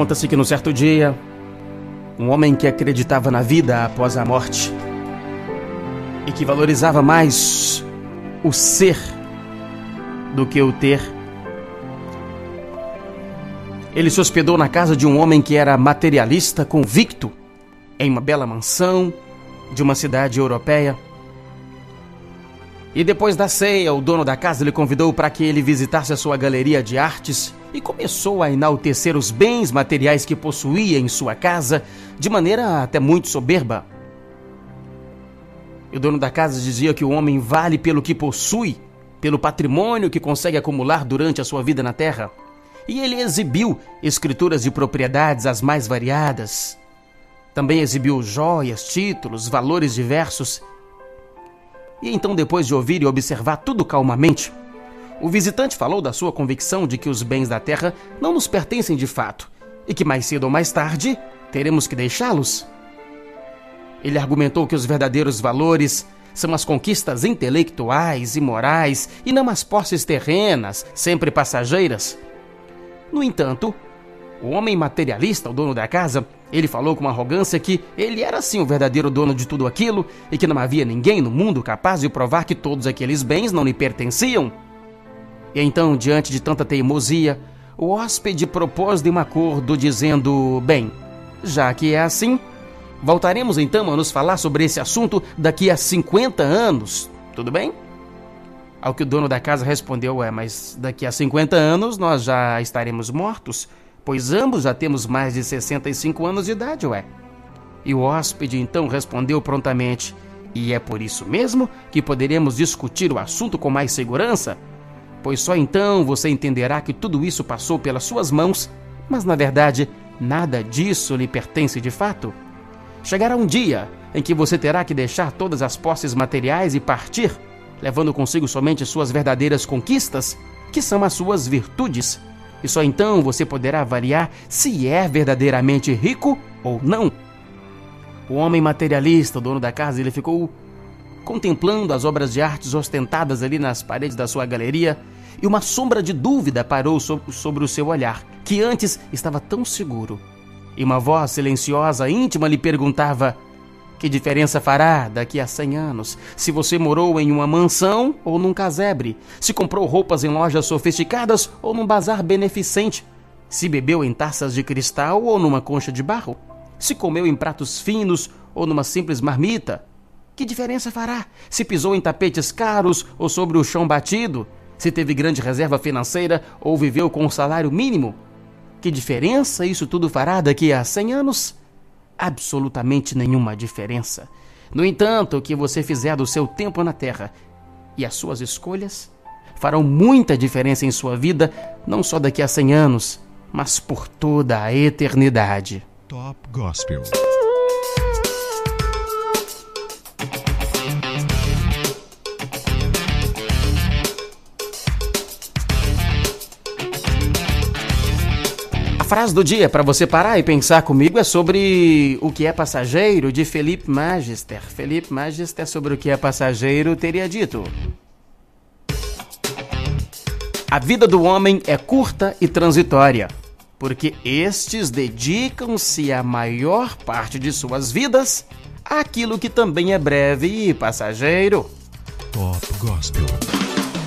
Conta-se que no certo dia, um homem que acreditava na vida após a morte e que valorizava mais o ser do que o ter, ele se hospedou na casa de um homem que era materialista convicto, em uma bela mansão de uma cidade europeia. E depois da ceia, o dono da casa lhe convidou para que ele visitasse a sua galeria de artes e começou a enaltecer os bens materiais que possuía em sua casa de maneira até muito soberba. E o dono da casa dizia que o homem vale pelo que possui, pelo patrimônio que consegue acumular durante a sua vida na terra. E ele exibiu escrituras de propriedades as mais variadas. Também exibiu joias, títulos, valores diversos e então, depois de ouvir e observar tudo calmamente, o visitante falou da sua convicção de que os bens da terra não nos pertencem de fato e que mais cedo ou mais tarde teremos que deixá-los. Ele argumentou que os verdadeiros valores são as conquistas intelectuais e morais e não as posses terrenas, sempre passageiras. No entanto, o homem materialista, o dono da casa, ele falou com arrogância que ele era sim o verdadeiro dono de tudo aquilo e que não havia ninguém no mundo capaz de provar que todos aqueles bens não lhe pertenciam. E então, diante de tanta teimosia, o hóspede propôs-lhe um acordo dizendo: Bem, já que é assim, voltaremos então a nos falar sobre esse assunto daqui a 50 anos, tudo bem? Ao que o dono da casa respondeu: É, mas daqui a 50 anos nós já estaremos mortos pois ambos já temos mais de 65 anos de idade, ué. E o hóspede então respondeu prontamente: E é por isso mesmo que poderemos discutir o assunto com mais segurança? Pois só então você entenderá que tudo isso passou pelas suas mãos, mas na verdade nada disso lhe pertence de fato. Chegará um dia em que você terá que deixar todas as posses materiais e partir, levando consigo somente suas verdadeiras conquistas, que são as suas virtudes e só então você poderá avaliar se é verdadeiramente rico ou não. O homem materialista, o dono da casa, ele ficou contemplando as obras de artes ostentadas ali nas paredes da sua galeria e uma sombra de dúvida parou sobre o seu olhar, que antes estava tão seguro. E uma voz silenciosa, íntima, lhe perguntava: que diferença fará daqui a 100 anos se você morou em uma mansão ou num casebre? Se comprou roupas em lojas sofisticadas ou num bazar beneficente? Se bebeu em taças de cristal ou numa concha de barro? Se comeu em pratos finos ou numa simples marmita? Que diferença fará se pisou em tapetes caros ou sobre o chão batido? Se teve grande reserva financeira ou viveu com um salário mínimo? Que diferença isso tudo fará daqui a 100 anos? Absolutamente nenhuma diferença. No entanto, o que você fizer do seu tempo na Terra e as suas escolhas farão muita diferença em sua vida, não só daqui a 100 anos, mas por toda a eternidade. Top Gospel. Frase do dia para você parar e pensar comigo é sobre o que é passageiro de Felipe Magister. Felipe Magister sobre o que é passageiro teria dito: A vida do homem é curta e transitória, porque estes dedicam-se a maior parte de suas vidas àquilo que também é breve e passageiro. Top Gospel.